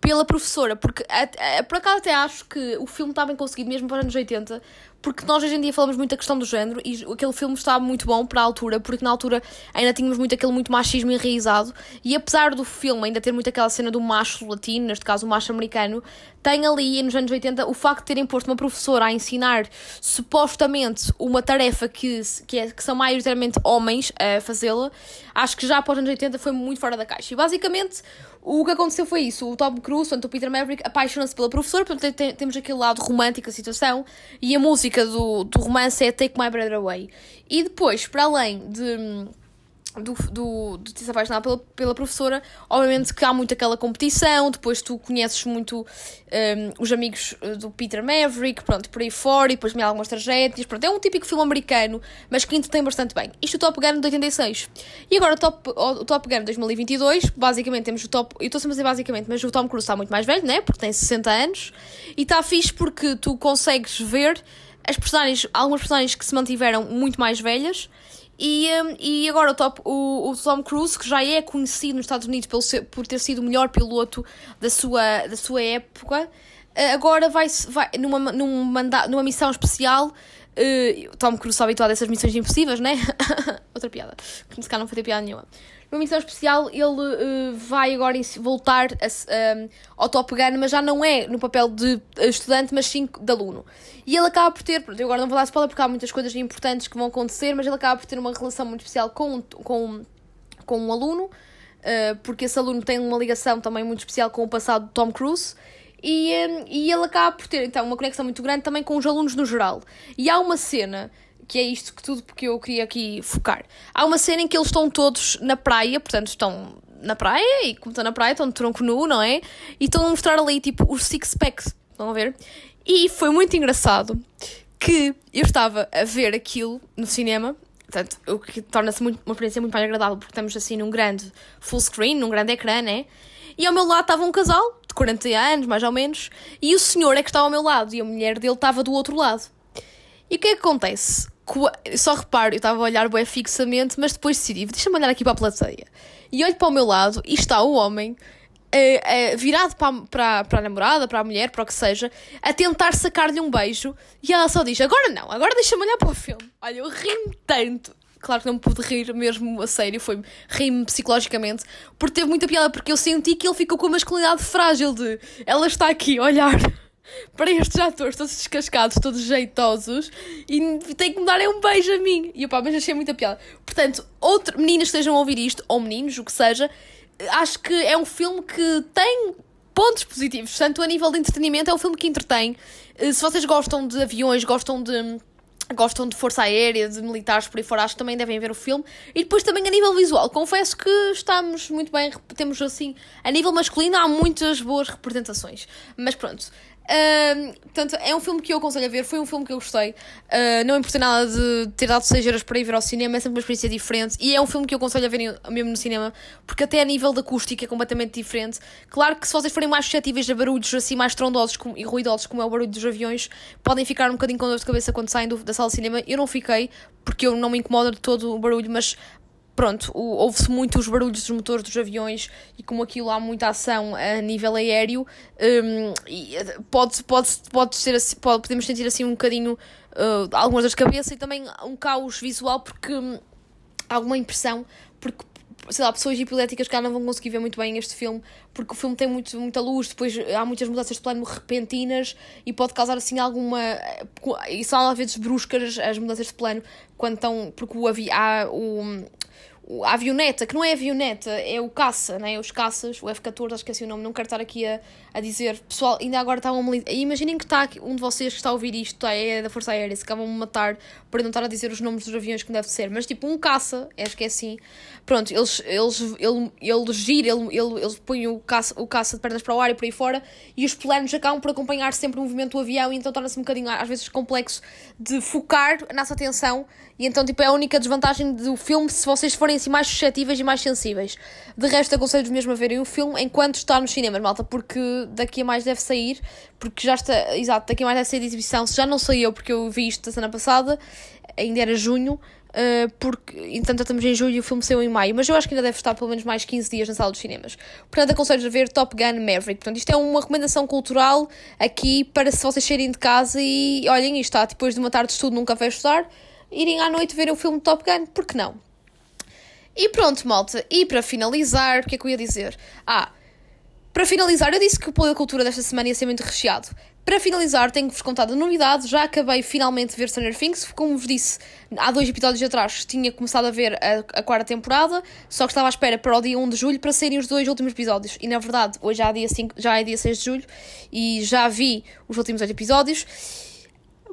pela professora, porque a, a, por acaso até acho que o filme está bem conseguido mesmo para os anos 80, porque nós hoje em dia falamos muito da questão do género e aquele filme estava muito bom para a altura, porque na altura ainda tínhamos muito aquele muito machismo enraizado e apesar do filme ainda ter muito aquela cena do macho latino, neste caso o macho americano, tem ali nos anos 80 o facto de terem posto uma professora a ensinar supostamente uma tarefa que, que, é, que são maioritariamente homens a fazê-la, acho que já após os anos 80 foi muito fora da caixa. E basicamente o que aconteceu foi isso: o Tom Cruise, o Peter Maverick, apaixona-se pela professora, portanto, tem, temos aquele lado romântico da situação, e a música do, do romance é Take My Breath Away. E depois, para além de do, do, de te apaixonar pela, pela professora, obviamente que há muito aquela competição, depois tu conheces muito um, os amigos eh, do Peter Maverick, pronto, por aí fora, e depois me algumas tragédias, pronto, é um típico filme americano, mas que entretém bastante bem. Isto é o Top Gun de 86. E agora o Top, o Top Gun de 2022, basicamente temos o Top, eu estou sempre a dizer basicamente, mas o Tom Cruise está muito mais velho, né, porque tem 60 anos, e está fixe porque tu consegues ver as personagens, algumas personagens que se mantiveram muito mais velhas, e, um, e agora o, top, o, o, Tom Cruise, que já é conhecido nos Estados Unidos pelo por ter sido o melhor piloto da sua, da sua época, eh, agora vai, vai numa, numa missão especial. Uh, Tom Cruise está habituado a essas missões impossíveis, né? [LAUGHS] Outra piada, que se calhar não foi ter piada nenhuma numa missão especial, ele uh, vai agora voltar a, uh, ao Top Gun, mas já não é no papel de estudante, mas sim de aluno. E ele acaba por ter, pronto, eu agora não vou dar spoiler porque há muitas coisas importantes que vão acontecer, mas ele acaba por ter uma relação muito especial com, com, com um aluno, uh, porque esse aluno tem uma ligação também muito especial com o passado de Tom Cruise. E, um, e ele acaba por ter então uma conexão muito grande também com os alunos no geral. E há uma cena que é isto que tudo porque eu queria aqui focar. Há uma cena em que eles estão todos na praia, portanto estão na praia e como estão na praia estão de tronco nu, não é? E estão a mostrar ali tipo os six packs, estão a ver? E foi muito engraçado que eu estava a ver aquilo no cinema, portanto, o que torna-se uma experiência muito mais agradável porque estamos assim num grande full screen, num grande ecrã, né? E ao meu lado estava um casal de 40 anos, mais ou menos, e o senhor é que estava ao meu lado e a mulher dele estava do outro lado. E o que é que acontece? Só reparo, eu estava a olhar bem fixamente, mas depois decidi, deixa-me olhar aqui para a plateia. E olho para o meu lado e está o homem uh, uh, virado para, para, para a namorada, para a mulher, para o que seja, a tentar sacar-lhe um beijo e ela só diz: Agora não, agora deixa-me olhar para o filme. Olha, eu ri-me tanto. Claro que não me pude rir mesmo a sério, foi ri-me psicologicamente, porque teve muita piada, porque eu senti que ele ficou com uma masculinidade frágil de ela está aqui a olhar [LAUGHS] [LAUGHS] para estes atores todos descascados, todos jeitosos, e tem que me dar um beijo a mim. E pá, mas achei muita piada. Portanto, outro, meninas que estejam a ouvir isto, ou meninos, o que seja, acho que é um filme que tem pontos positivos. Portanto, a nível de entretenimento, é um filme que entretém. Eh, se vocês gostam de aviões, gostam de gostam de força aérea, de militares por aí fora, acho que também devem ver o filme. E depois também a nível visual, confesso que estamos muito bem, temos assim, a nível masculino há muitas boas representações. Mas pronto, Portanto, é um filme que eu aconselho a ver. Foi um filme que eu gostei. Uh, não importa nada de ter dado 6 euros para ir ver ao cinema, é sempre uma experiência diferente. E é um filme que eu aconselho a ver mesmo no cinema, porque até a nível da acústica é completamente diferente. Claro que se vocês forem mais suscetíveis a barulhos assim mais trondosos e ruidosos, como é o barulho dos aviões, podem ficar um bocadinho com dor de cabeça quando saem do, da sala de cinema. Eu não fiquei, porque eu não me incomoda de todo o barulho, mas pronto, ouve-se muito os barulhos dos motores dos aviões e como aquilo há muita ação a nível aéreo, um, eh, pode, pode, pode ser assim, pode, podemos sentir assim um bocadinho uh, algumas das cabeças e também um caos visual porque um, alguma impressão, porque sei lá, pessoas hipotéticas que não vão conseguir ver muito bem este filme, porque o filme tem muito, muita luz, depois há muitas mudanças de plano repentinas e pode causar assim alguma. E são às vezes bruscas as mudanças de plano, quando estão. Porque o, há o, o- a avioneta, que não é avioneta, é o caça, né? Os caças, o F-14, acho que esqueci o nome, não quero estar aqui a, a dizer. Pessoal, ainda agora estavam milita- Imaginem que está aqui, um de vocês que está a ouvir isto, tá, é da Força Aérea, se acabam me matar eu não estar a dizer os nomes dos aviões como deve ser, mas tipo um caça, acho que é assim. Pronto, eles, eles, ele, ele gira, ele, ele, eles põem o caça, o caça de pernas para o ar e por aí fora, e os planos acabam por acompanhar sempre o movimento do avião, e então torna-se um bocadinho, às vezes, complexo de focar a nossa atenção, e então, tipo, é a única desvantagem do filme se vocês forem assim mais suscetíveis e mais sensíveis. De resto, aconselho-vos mesmo a verem o filme enquanto está nos cinemas, malta, porque daqui a mais deve sair, porque já está, exato, daqui a mais deve sair de exibição, se já não saiu, porque eu vi isto a semana passada, ainda era junho, Uh, porque, entanto, já estamos em julho e o filme saiu em maio, mas eu acho que ainda deve estar pelo menos mais 15 dias na sala dos cinemas. Portanto, aconselho a ver Top Gun Maverick. Portanto, isto é uma recomendação cultural aqui para se vocês saírem de casa e olhem, isto está depois de uma tarde de estudo num café estudar, irem à noite ver o filme Top Gun, porque não? E pronto, malta. E para finalizar, o que é que eu ia dizer? Ah, para finalizar, eu disse que o da Cultura desta semana ia ser muito recheado. Para finalizar, tenho-vos contado a novidade. Já acabei finalmente de ver Stranger Things. Como vos disse, há dois episódios atrás tinha começado a ver a, a quarta temporada, só que estava à espera para o dia 1 de julho para saírem os dois últimos episódios. E na verdade, hoje já é dia, 5, já é dia 6 de julho e já vi os últimos oito episódios.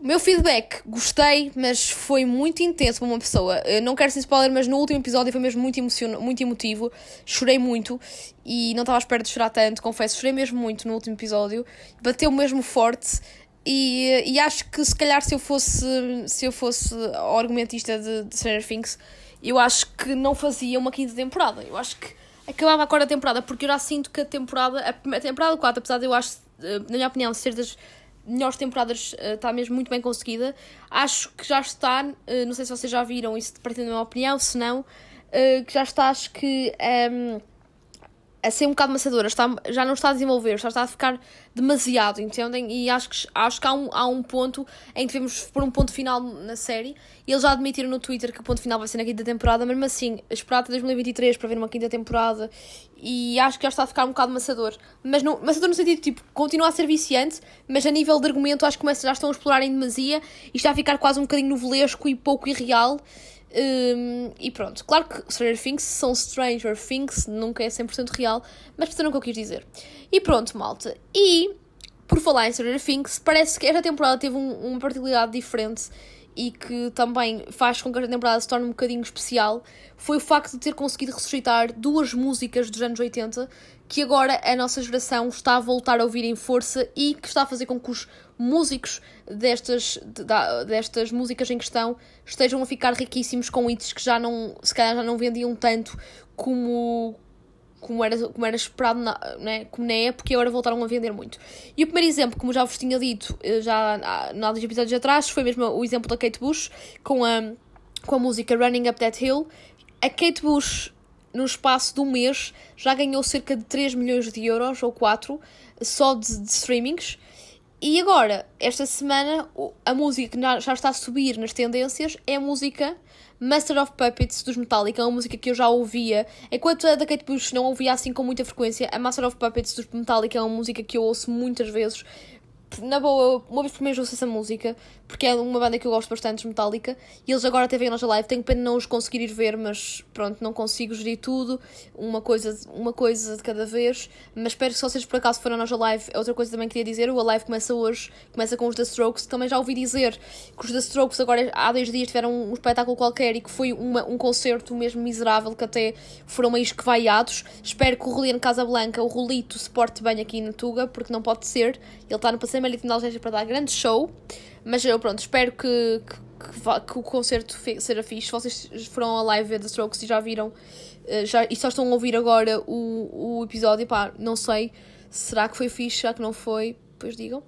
O meu feedback, gostei, mas foi muito intenso para uma pessoa. Eu não quero ser spoiler, mas no último episódio foi mesmo muito, emocion... muito emotivo. Chorei muito e não estava à espera de chorar tanto, confesso. Chorei mesmo muito no último episódio. Bateu mesmo forte. E, e acho que se calhar se eu fosse, se eu fosse argumentista de, de Stranger Things, eu acho que não fazia uma quinta temporada. Eu acho que acabava a quarta temporada, porque eu já sinto que a temporada, a temporada 4, apesar de eu acho, eh, na minha opinião, ser das melhores temporadas está mesmo muito bem conseguida. Acho que já está, uh, não sei se vocês já viram isso, partilham a minha opinião, se não, uh, que já está, acho que um, a ser um bocado maçadora, está, já não está a desenvolver, já está a ficar demasiado, entendem? E acho que, acho que há, um, há um ponto em que devemos pôr um ponto final na série. Eles já admitiram no Twitter que o ponto final vai ser na quinta temporada, mesmo assim, esperar até 2023 para ver uma quinta temporada. E acho que já está a ficar um bocado maçador. Mas maçador no sentido, tipo, continua a ser viciante, mas a nível de argumento acho que já estão a explorar em demasia e está a ficar quase um bocadinho novelesco e pouco irreal. Um, e pronto, claro que Stranger Things são Stranger Things, nunca é 100% real, mas perceberam o que eu quis dizer. E pronto, malta. E, por falar em Stranger Things, parece que esta temporada teve um, uma particularidade diferente e que também faz com que a temporada se torne um bocadinho especial, foi o facto de ter conseguido ressuscitar duas músicas dos anos 80 que agora a nossa geração está a voltar a ouvir em força e que está a fazer com que os músicos destas, de, destas músicas em questão estejam a ficar riquíssimos com hits que já não, se calhar já não vendiam tanto como, como era, como era esperado na, né, como na época e agora voltaram a vender muito. E o primeiro exemplo, como já vos tinha dito já há dois episódios atrás, foi mesmo o exemplo da Kate Bush com a, com a música Running Up That Hill. A Kate Bush no espaço de um mês, já ganhou cerca de 3 milhões de euros, ou 4, só de, de streamings. E agora, esta semana, a música que já está a subir nas tendências é a música Master of Puppets dos Metallica, é uma música que eu já ouvia. Enquanto a da Kate Bush não ouvia assim com muita frequência, a Master of Puppets dos Metallica é uma música que eu ouço muitas vezes. Na boa, uma vez por mês ouço essa música, porque é uma banda que eu gosto bastante, Metallica, e eles agora têm a nossa live, tenho pena de não os conseguir ir ver, mas pronto, não consigo gerir tudo, uma coisa, uma coisa de cada vez, mas espero que se vocês por acaso forem à nossa live, é outra coisa também que queria dizer, a live começa hoje, começa com os The Strokes, também já ouvi dizer que os The Strokes agora há dois dias tiveram um espetáculo qualquer e que foi uma, um concerto mesmo miserável, que até foram meio esquivaiados, espero que o Juliano Casablanca, o Rolito, se porte bem aqui na Tuga, porque não pode ser, ele está no passeio Maritimo de para dar grande show, mas eu pronto, espero que, que, que, que o concerto seja fixe. Vocês foram a live ver The Strokes e já viram já, e só estão a ouvir agora o, o episódio, pá, não sei, será que foi fixe, será que não foi? Depois digam.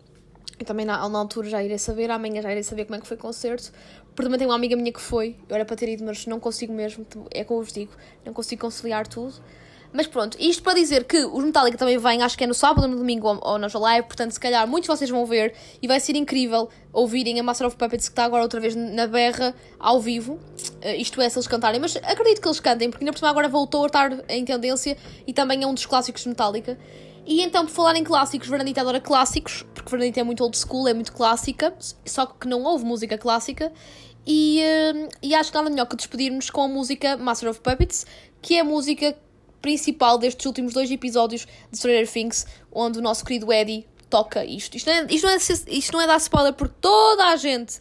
Eu também na, na altura já irei saber, amanhã já irei saber como é que foi o concerto. Porque também tenho uma amiga minha que foi, eu era para ter ido, mas não consigo mesmo, é como eu vos digo, não consigo conciliar tudo. Mas pronto, isto para dizer que os Metallica também vêm, acho que é no sábado ou no domingo ou, na live, portanto, se calhar muitos de vocês vão ver e vai ser incrível ouvirem a Master of Puppets que está agora outra vez na berra ao vivo. Uh, isto é, se eles cantarem, mas acredito que eles cantem, porque ainda por cima agora voltou a estar em tendência e também é um dos clássicos de Metallica. E então, por falar em clássicos, Vernadita adora clássicos, porque Vernadita é muito old school, é muito clássica, só que não houve música clássica. E, uh, e acho que nada melhor que despedirmos com a música Master of Puppets, que é a música principal destes últimos dois episódios de Stranger Things, onde o nosso querido Eddie toca isto. Isto não é, isto não é, isto não é dar spoiler, porque toda a gente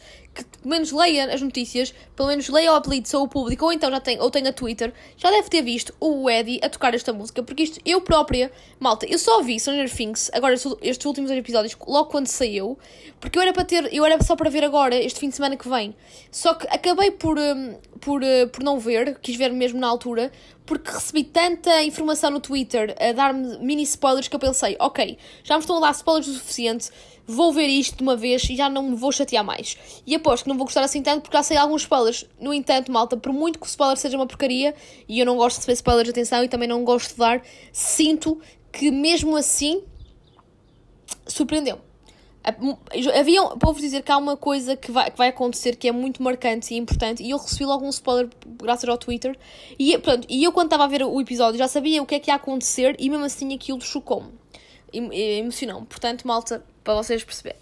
pelo menos leia as notícias, pelo menos leia o apelido ou o público, ou então já tem, ou tenha Twitter, já deve ter visto o Eddie a tocar esta música, porque isto, eu própria, malta, eu só vi Stranger Things, agora estes últimos episódios, logo quando saiu, porque eu era para ter, eu era só para ver agora, este fim de semana que vem, só que acabei por, um, por, uh, por não ver, quis ver mesmo na altura, porque recebi tanta informação no Twitter a dar-me mini spoilers que eu pensei, ok, já me estão a dar spoilers o suficiente, vou ver isto de uma vez e já não me vou chatear mais. E aposto que não vou gostar assim tanto porque já sei alguns spoilers. No entanto, malta, por muito que o spoiler seja uma porcaria, e eu não gosto de receber spoilers atenção e também não gosto de dar, sinto que mesmo assim surpreendeu. Havia, para vos dizer que há uma coisa que vai, que vai acontecer que é muito marcante e importante, e eu recebi logo um spoiler graças ao Twitter. E, pronto, e eu, quando estava a ver o episódio, já sabia o que é que ia acontecer, e mesmo assim aquilo chocou-me, emocionou-me. Portanto, malta, para vocês perceberem.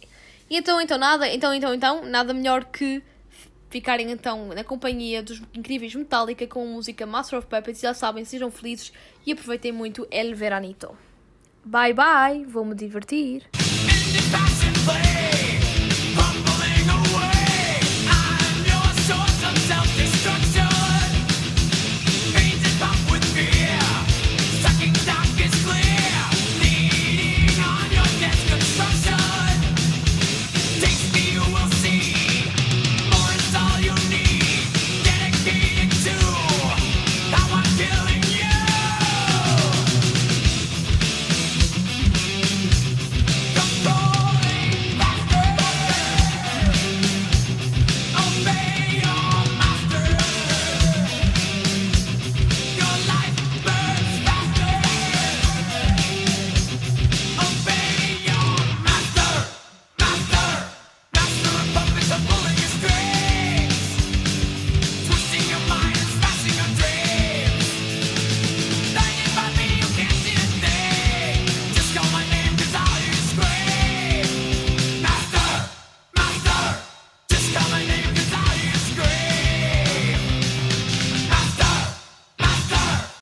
E então, então, nada, então, então, então, nada melhor que ficarem então na companhia dos incríveis Metallica com a música Master of Puppets. Já sabem, sejam felizes e aproveitem muito El Veranito. Bye bye, vou me divertir.